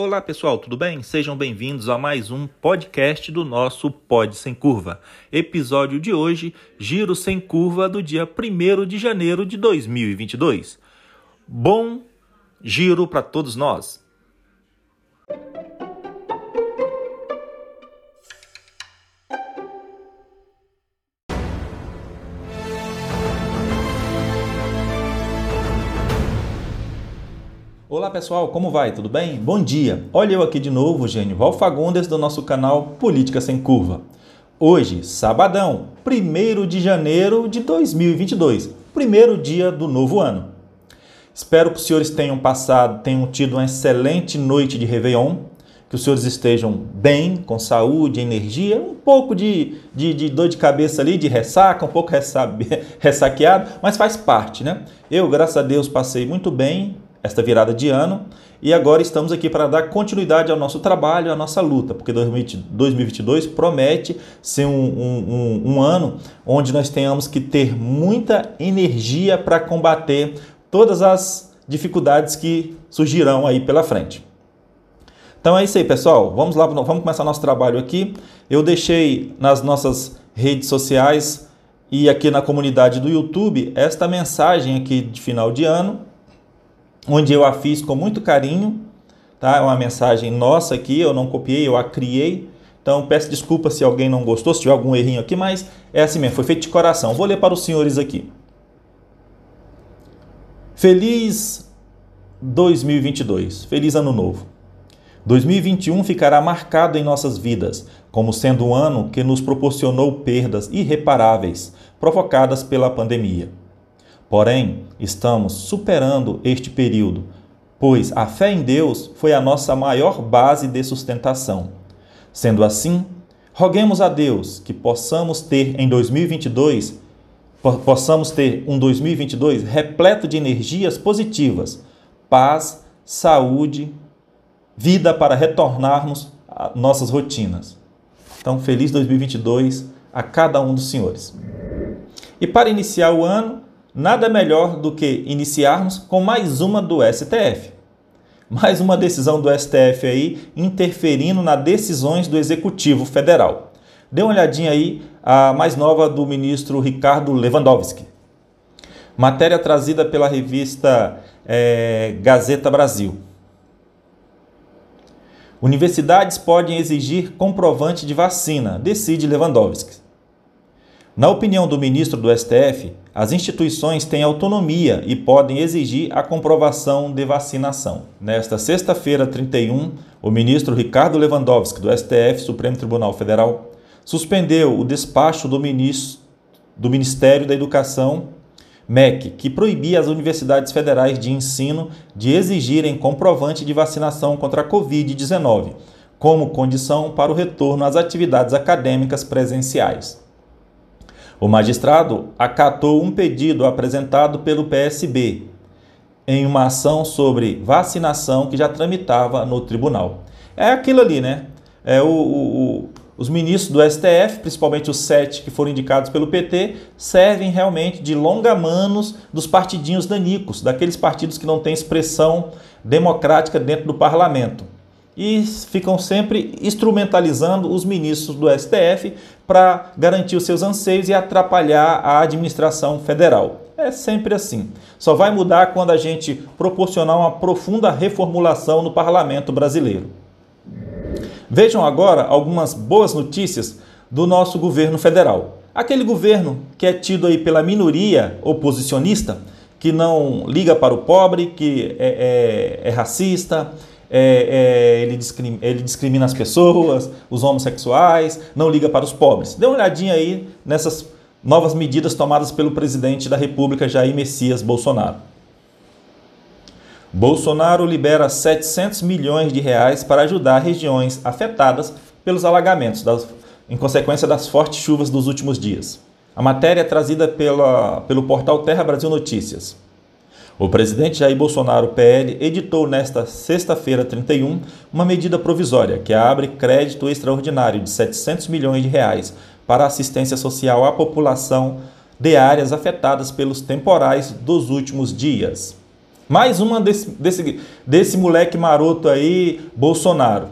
Olá pessoal, tudo bem? Sejam bem-vindos a mais um podcast do nosso Pod Sem Curva. Episódio de hoje, Giro Sem Curva do dia 1 de janeiro de 2022. Bom giro para todos nós! Olá pessoal, como vai? Tudo bem? Bom dia! Olha eu aqui de novo, Gênio Fagundes, do nosso canal Política Sem Curva. Hoje, sabadão, 1 de janeiro de 2022, primeiro dia do novo ano. Espero que os senhores tenham passado, tenham tido uma excelente noite de Réveillon, que os senhores estejam bem, com saúde, energia, um pouco de, de, de dor de cabeça ali, de ressaca, um pouco ressaqueado, mas faz parte, né? Eu, graças a Deus, passei muito bem, esta virada de ano e agora estamos aqui para dar continuidade ao nosso trabalho, à nossa luta, porque 2022 promete ser um, um, um, um ano onde nós tenhamos que ter muita energia para combater todas as dificuldades que surgirão aí pela frente. Então é isso aí, pessoal. Vamos lá, vamos começar nosso trabalho aqui. Eu deixei nas nossas redes sociais e aqui na comunidade do YouTube esta mensagem aqui de final de ano onde eu a fiz com muito carinho, tá? É uma mensagem nossa aqui, eu não copiei, eu a criei. Então peço desculpa se alguém não gostou, se tiver algum errinho aqui, mas é assim mesmo, foi feito de coração. Vou ler para os senhores aqui. Feliz 2022, feliz ano novo. 2021 ficará marcado em nossas vidas como sendo um ano que nos proporcionou perdas irreparáveis provocadas pela pandemia. Porém, estamos superando este período, pois a fé em Deus foi a nossa maior base de sustentação. Sendo assim, roguemos a Deus que possamos ter em 2022 possamos ter um 2022 repleto de energias positivas, paz, saúde, vida para retornarmos a nossas rotinas. Então, feliz 2022 a cada um dos senhores. E para iniciar o ano, nada melhor do que iniciarmos com mais uma do STF. Mais uma decisão do STF aí interferindo nas decisões do Executivo Federal. Dê uma olhadinha aí a mais nova do ministro Ricardo Lewandowski. Matéria trazida pela revista é, Gazeta Brasil. Universidades podem exigir comprovante de vacina, decide Lewandowski. Na opinião do ministro do STF, as instituições têm autonomia e podem exigir a comprovação de vacinação. Nesta sexta-feira, 31, o ministro Ricardo Lewandowski, do STF, Supremo Tribunal Federal, suspendeu o despacho do, ministro, do Ministério da Educação, MEC, que proibia as universidades federais de ensino de exigirem comprovante de vacinação contra a Covid-19, como condição para o retorno às atividades acadêmicas presenciais. O magistrado acatou um pedido apresentado pelo PSB em uma ação sobre vacinação que já tramitava no tribunal. É aquilo ali, né? É o, o, os ministros do STF, principalmente os sete que foram indicados pelo PT, servem realmente de longa-manos dos partidinhos danicos, daqueles partidos que não têm expressão democrática dentro do parlamento e ficam sempre instrumentalizando os ministros do STF para garantir os seus anseios e atrapalhar a administração federal. É sempre assim. Só vai mudar quando a gente proporcionar uma profunda reformulação no parlamento brasileiro. Vejam agora algumas boas notícias do nosso governo federal. Aquele governo que é tido aí pela minoria oposicionista, que não liga para o pobre, que é, é, é racista, é, é, ele, discrimina, ele, discrimina, as pessoas, os homossexuais, não liga para os pobres. Dê uma olhadinha aí nessas novas medidas tomadas pelo presidente da República, Jair Messias Bolsonaro. Bolsonaro libera 700 milhões de reais para ajudar regiões afetadas pelos alagamentos, das, em consequência das fortes chuvas dos últimos dias. A matéria é trazida pela, pelo portal Terra Brasil Notícias. O presidente Jair Bolsonaro, PL, editou nesta sexta-feira, 31, uma medida provisória que abre crédito extraordinário de 700 milhões de reais para assistência social à população de áreas afetadas pelos temporais dos últimos dias. Mais uma desse, desse, desse moleque maroto aí, Bolsonaro.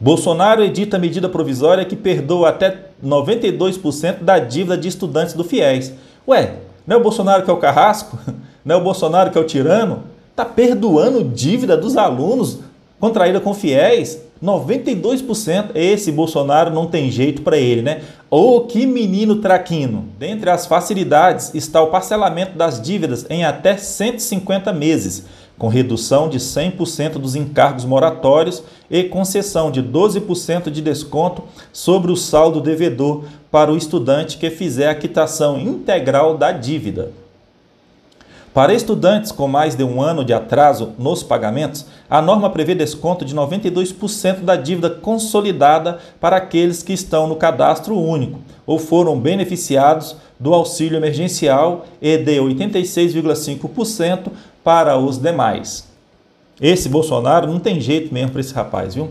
Bolsonaro edita medida provisória que perdoa até 92% da dívida de estudantes do FIES. Ué, não é o Bolsonaro que é o carrasco? Não é o Bolsonaro que é o tirano? Está perdoando dívida dos alunos contraída com fiéis? 92%. Esse Bolsonaro não tem jeito para ele, né? Ô, oh, que menino traquino! Dentre as facilidades está o parcelamento das dívidas em até 150 meses com redução de 100% dos encargos moratórios e concessão de 12% de desconto sobre o saldo devedor para o estudante que fizer a quitação integral da dívida. Para estudantes com mais de um ano de atraso nos pagamentos, a norma prevê desconto de 92% da dívida consolidada para aqueles que estão no cadastro único ou foram beneficiados do auxílio emergencial e de 86,5% para os demais. Esse Bolsonaro não tem jeito mesmo para esse rapaz, viu?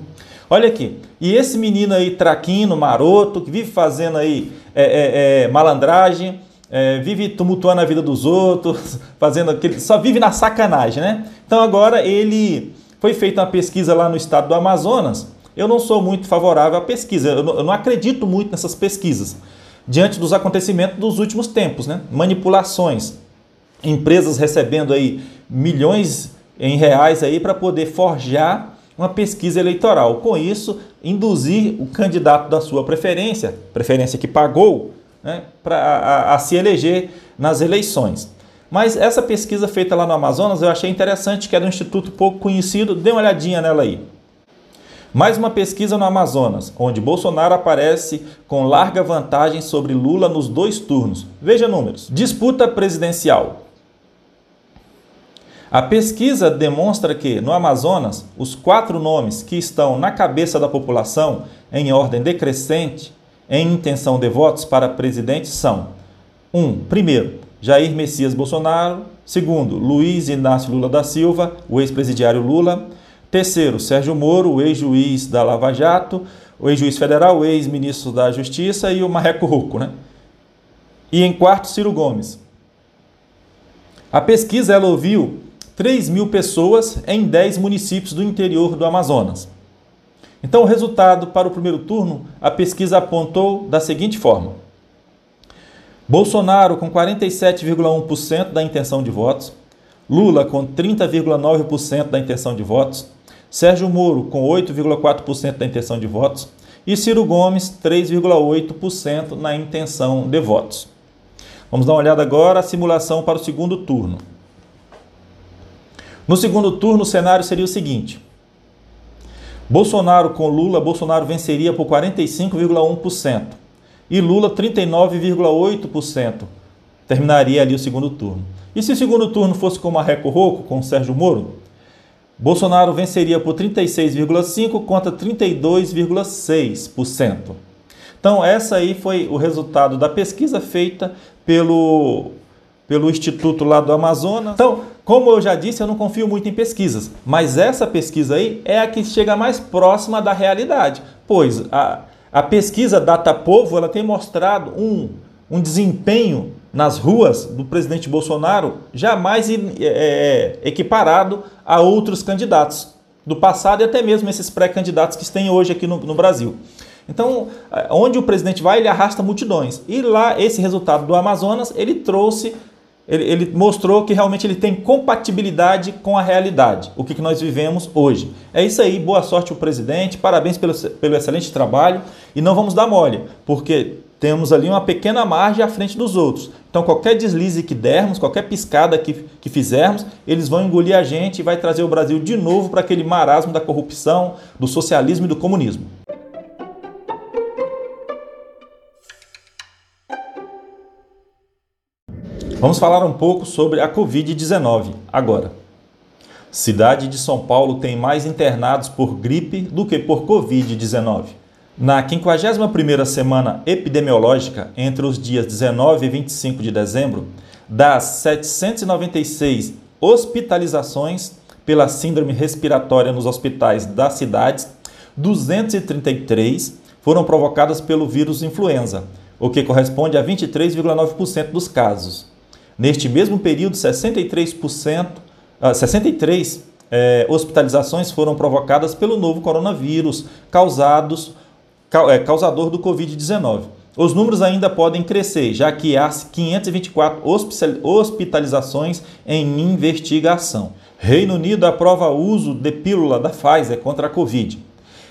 Olha aqui, e esse menino aí, traquino, maroto, que vive fazendo aí é, é, é, malandragem, é, vive tumultuando a vida dos outros, fazendo aquele. só vive na sacanagem, né? Então agora ele foi feita uma pesquisa lá no estado do Amazonas. Eu não sou muito favorável à pesquisa, eu não, eu não acredito muito nessas pesquisas, diante dos acontecimentos dos últimos tempos, né? Manipulações, empresas recebendo aí milhões em reais aí para poder forjar uma pesquisa eleitoral. Com isso, induzir o candidato da sua preferência, preferência que pagou, né, para a, a se eleger nas eleições. Mas essa pesquisa feita lá no Amazonas eu achei interessante, que era um instituto pouco conhecido, dê uma olhadinha nela aí. Mais uma pesquisa no Amazonas, onde Bolsonaro aparece com larga vantagem sobre Lula nos dois turnos. Veja números. Disputa presidencial. A pesquisa demonstra que, no Amazonas, os quatro nomes que estão na cabeça da população, em ordem decrescente, em intenção de votos para presidente são: 1. Um, primeiro, Jair Messias Bolsonaro. Segundo, Luiz Inácio Lula da Silva, o ex-presidiário Lula. Terceiro, Sérgio Moro, o ex-juiz da Lava Jato, o ex-juiz federal, o ex-ministro da Justiça e o Marreco Ruco, né? E em quarto, Ciro Gomes. A pesquisa ela ouviu 3 mil pessoas em 10 municípios do interior do Amazonas. Então, o resultado para o primeiro turno, a pesquisa apontou da seguinte forma: Bolsonaro com 47,1% da intenção de votos, Lula com 30,9% da intenção de votos, Sérgio Moro com 8,4% da intenção de votos. E Ciro Gomes 3,8% na intenção de votos. Vamos dar uma olhada agora a simulação para o segundo turno. No segundo turno, o cenário seria o seguinte: Bolsonaro com Lula, Bolsonaro venceria por 45,1% e Lula 39,8%. Terminaria ali o segundo turno. E se o segundo turno fosse com Marreco Roco, com Sérgio Moro, Bolsonaro venceria por 36,5% contra 32,6%. Então, essa aí foi o resultado da pesquisa feita pelo, pelo Instituto lá do Amazonas. Então, como eu já disse, eu não confio muito em pesquisas, mas essa pesquisa aí é a que chega mais próxima da realidade, pois a, a pesquisa Datapovo ela tem mostrado um, um desempenho nas ruas do presidente Bolsonaro jamais é, é, equiparado a outros candidatos do passado e até mesmo esses pré-candidatos que têm hoje aqui no, no Brasil. Então, onde o presidente vai, ele arrasta multidões. E lá, esse resultado do Amazonas, ele trouxe ele, ele, mostrou que realmente ele tem compatibilidade com a realidade, o que, que nós vivemos hoje. É isso aí, boa sorte ao presidente, parabéns pelo, pelo excelente trabalho e não vamos dar mole, porque temos ali uma pequena margem à frente dos outros. Então, qualquer deslize que dermos, qualquer piscada que, que fizermos, eles vão engolir a gente e vai trazer o Brasil de novo para aquele marasmo da corrupção, do socialismo e do comunismo. Vamos falar um pouco sobre a Covid-19 agora. Cidade de São Paulo tem mais internados por gripe do que por Covid-19. Na 51ª semana epidemiológica, entre os dias 19 e 25 de dezembro, das 796 hospitalizações pela síndrome respiratória nos hospitais das cidades, 233 foram provocadas pelo vírus influenza, o que corresponde a 23,9% dos casos. Neste mesmo período, 63% 63 é, hospitalizações foram provocadas pelo novo coronavírus causados, é, causador do Covid-19. Os números ainda podem crescer, já que há 524 hospitalizações em investigação. Reino Unido aprova o uso de pílula da Pfizer contra a Covid.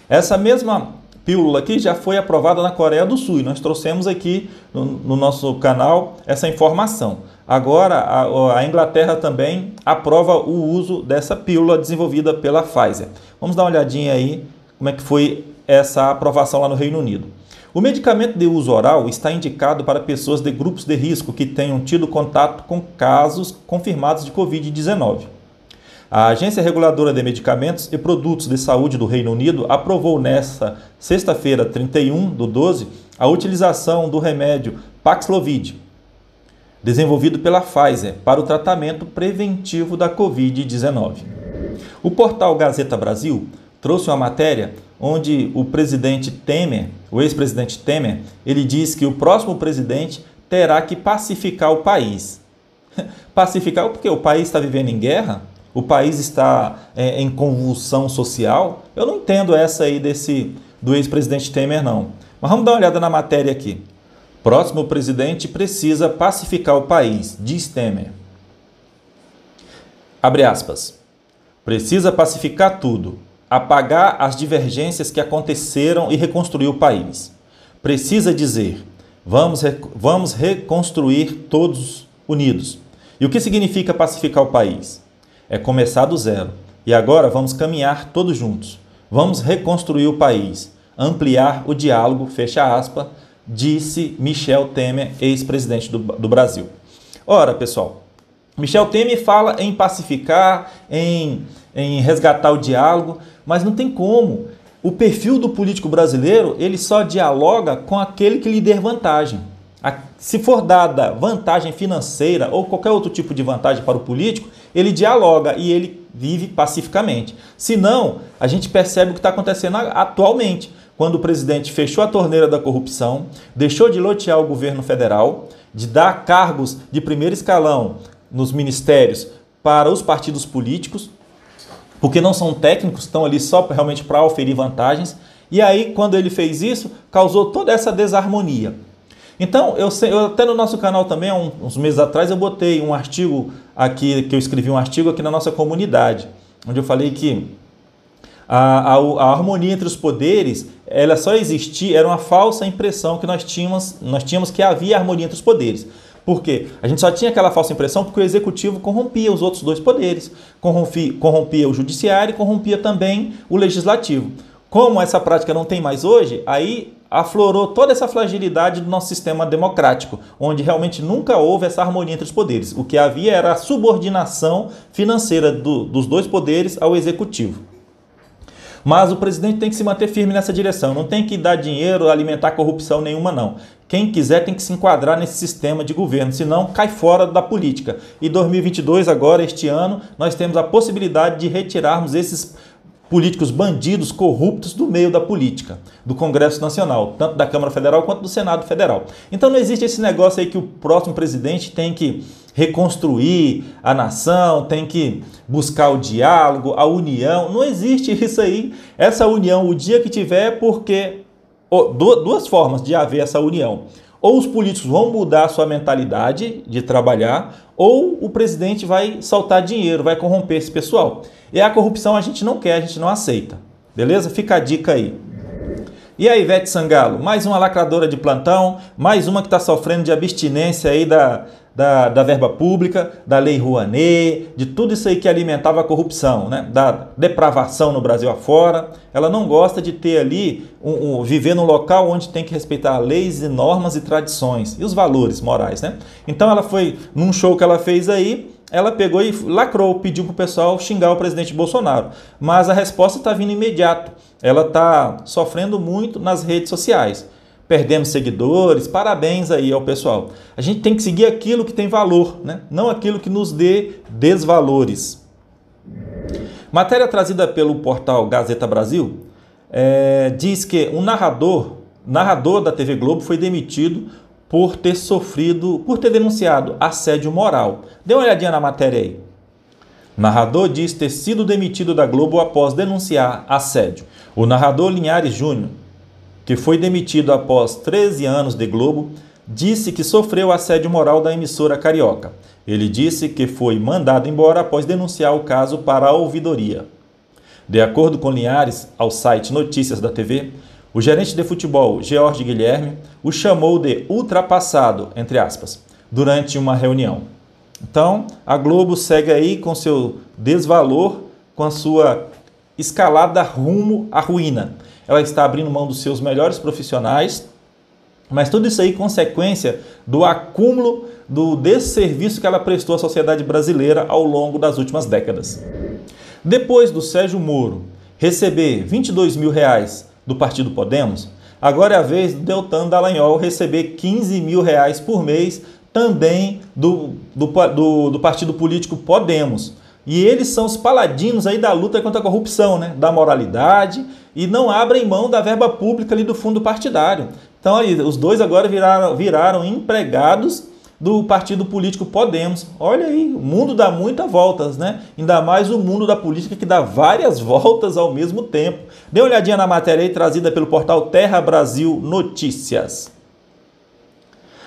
Essa mesma pílula aqui já foi aprovada na Coreia do Sul e nós trouxemos aqui no, no nosso canal essa informação. Agora, a, a, Inglaterra também aprova o uso dessa pílula desenvolvida pela Pfizer. Vamos dar uma olhadinha aí como é que foi essa aprovação lá no Reino Unido. O medicamento de uso oral está indicado para pessoas de grupos de risco que tenham tido contato com casos confirmados de Covid-19. A Agência Reguladora de Medicamentos e Produtos de Saúde do Reino Unido aprovou nesta sexta-feira, 31 do 12, a utilização do remédio Paxlovid desenvolvido pela Pfizer para o tratamento preventivo da Covid-19. O portal Gazeta Brasil trouxe uma matéria onde o presidente Temer, o ex-presidente Temer, ele diz que o próximo presidente terá que pacificar o país. Pacificar porque o país está vivendo em guerra? O país está é, em convulsão social? Eu não entendo essa aí desse do ex-presidente Temer não. Mas vamos dar uma olhada na matéria aqui. Próximo presidente precisa pacificar o país, diz Temer. Abre aspas. Precisa pacificar tudo, apagar as divergências que aconteceram e reconstruir o país. Precisa dizer: vamos, vamos reconstruir todos unidos. E o que significa pacificar o país? É começar do zero. E agora vamos caminhar todos juntos. Vamos reconstruir o país, ampliar o diálogo, fecha aspas, disse Michel Temer, ex-presidente do, do Brasil. Ora, pessoal, Michel Temer fala em pacificar, em, em resgatar o diálogo, mas não tem como. O perfil do político brasileiro, ele só dialoga com aquele que lhe der vantagem. Se for dada vantagem financeira ou qualquer outro tipo de vantagem para o político, ele dialoga e ele vive pacificamente. Se não, a gente percebe o que está acontecendo atualmente quando o presidente fechou a torneira da corrupção, deixou de lotear o governo federal, de dar cargos de primeiro escalão nos ministérios para os partidos políticos, porque não são técnicos, estão ali só realmente para oferir vantagens. E aí, quando ele fez isso, causou toda essa desarmonia. Então, eu, eu até no nosso canal também, uns meses atrás, eu botei um artigo aqui, que eu escrevi um artigo aqui na nossa comunidade, onde eu falei que a, a, a, harmonia entre os poderes, ela só existia, era uma falsa impressão que nós tínhamos, nós tínhamos que havia harmonia entre os poderes. Por quê? A gente só tinha aquela falsa impressão porque o executivo corrompia os outros dois poderes, corrompia, corrompia o judiciário e corrompia também o legislativo. Como essa prática não tem mais hoje, aí aflorou toda essa fragilidade do nosso sistema democrático, onde realmente nunca houve essa harmonia entre os poderes. O que havia era a subordinação financeira do, dos dois poderes ao executivo. Mas o presidente tem que se manter firme nessa direção, não tem que dar dinheiro, alimentar corrupção nenhuma, não. Quem quiser tem que se enquadrar nesse sistema de governo, senão cai fora da política. E 2022, agora, este ano, nós temos a possibilidade de retirarmos esses políticos bandidos, corruptos do meio da política, do Congresso Nacional, tanto da Câmara Federal quanto do Senado Federal. Então não existe esse negócio aí que o próximo presidente tem que reconstruir a nação, tem que buscar o diálogo, a união. Não existe isso aí. Essa união, o dia que tiver, é porque duas formas de haver essa união. Ou os políticos vão mudar a sua mentalidade de trabalhar, ou o presidente vai soltar dinheiro, vai corromper esse pessoal. E a corrupção a gente não quer, a gente não aceita. Beleza? Fica a dica aí. E a Ivete Sangalo, mais uma lacradora de plantão, mais uma que está sofrendo de abstinência aí da, da, da, verba pública, da lei Rouanet, de tudo isso aí que alimentava a corrupção, né? da depravação no Brasil afora. Ela não gosta de ter ali, um, um, viver num local onde tem que respeitar leis e normas e tradições e os valores morais. Né? Então ela foi, num show que ela fez aí, ela pegou e lacrou, pediu para o pessoal xingar o presidente Bolsonaro. Mas a resposta está vindo imediato. Ela está sofrendo muito nas redes sociais. Perdemos seguidores, parabéns aí ao pessoal. A gente tem que seguir aquilo que tem valor, né? não aquilo que nos dê desvalores. Matéria trazida pelo portal Gazeta Brasil é, diz que um narrador, narrador da TV Globo foi demitido por ter sofrido, por ter denunciado assédio moral. Dê uma olhadinha na matéria aí. Narrador diz ter sido demitido da Globo após denunciar assédio. O narrador Linhares Júnior, que foi demitido após 13 anos de Globo, disse que sofreu assédio moral da emissora carioca. Ele disse que foi mandado embora após denunciar o caso para a ouvidoria. De acordo com Linhares, ao site Notícias da TV, o gerente de futebol, George Guilherme, o chamou de ultrapassado, entre aspas, durante uma reunião. Então, a Globo segue aí com seu desvalor, com a sua escalada rumo à ruína. Ela está abrindo mão dos seus melhores profissionais, mas tudo isso aí consequência do acúmulo do desserviço que ela prestou à sociedade brasileira ao longo das últimas décadas. Depois do Sérgio Moro receber 22 mil reais do Partido Podemos, agora é a vez do Deltan Dallagnol receber 15 mil reais por mês também do, do, do, do partido político Podemos. E eles são os paladinos aí da luta contra a corrupção, né? da moralidade, e não abrem mão da verba pública ali do fundo partidário. Então aí, os dois agora viraram, viraram empregados do partido político Podemos. Olha aí, o mundo dá muitas voltas, né? Ainda mais o mundo da política que dá várias voltas ao mesmo tempo. Dê uma olhadinha na matéria aí trazida pelo portal Terra Brasil Notícias.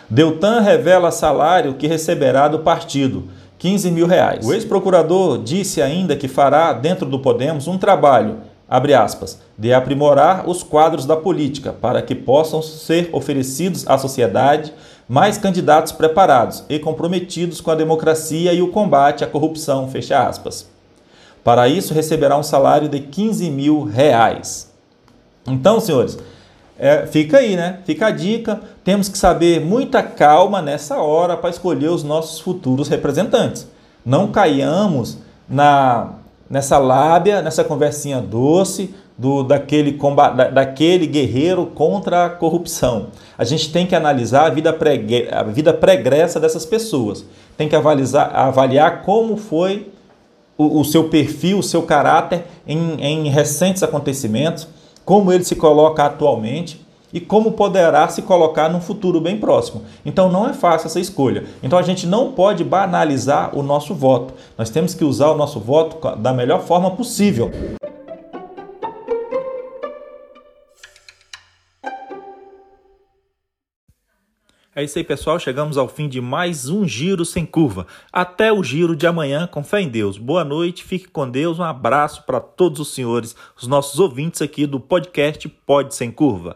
Deltan revela salário que receberá do partido, 15 mil reais. O ex-procurador disse ainda que fará, dentro do Podemos, um trabalho, abre aspas, de aprimorar os quadros da política para que possam ser oferecidos à sociedade mais candidatos preparados e comprometidos com a democracia e o combate à corrupção, fecha aspas. Para isso, receberá um salário de 15 mil reais. Então, senhores, é, fica aí, né? Fica a dica. Temos que saber muita calma nessa hora para escolher os nossos futuros representantes. Não caiamos na nessa lábia, nessa conversinha doce do daquele combate, da, daquele guerreiro contra a corrupção. A gente tem que analisar a vida, pregre, a vida pregressa dessas pessoas. Tem que avaliar, avaliar como foi o, o seu perfil, o seu caráter em, em recentes acontecimentos como ele se coloca atualmente e como poderá se colocar no futuro bem próximo. Então não é fácil essa escolha. Então a gente não pode banalizar o nosso voto. Nós temos que usar o nosso voto da melhor forma possível. É isso aí, pessoal. Chegamos ao fim de mais um Giro Sem Curva. Até o giro de amanhã, com fé em Deus. Boa noite, fique com Deus. Um abraço para todos os senhores, os nossos ouvintes aqui do podcast Pode Sem Curva.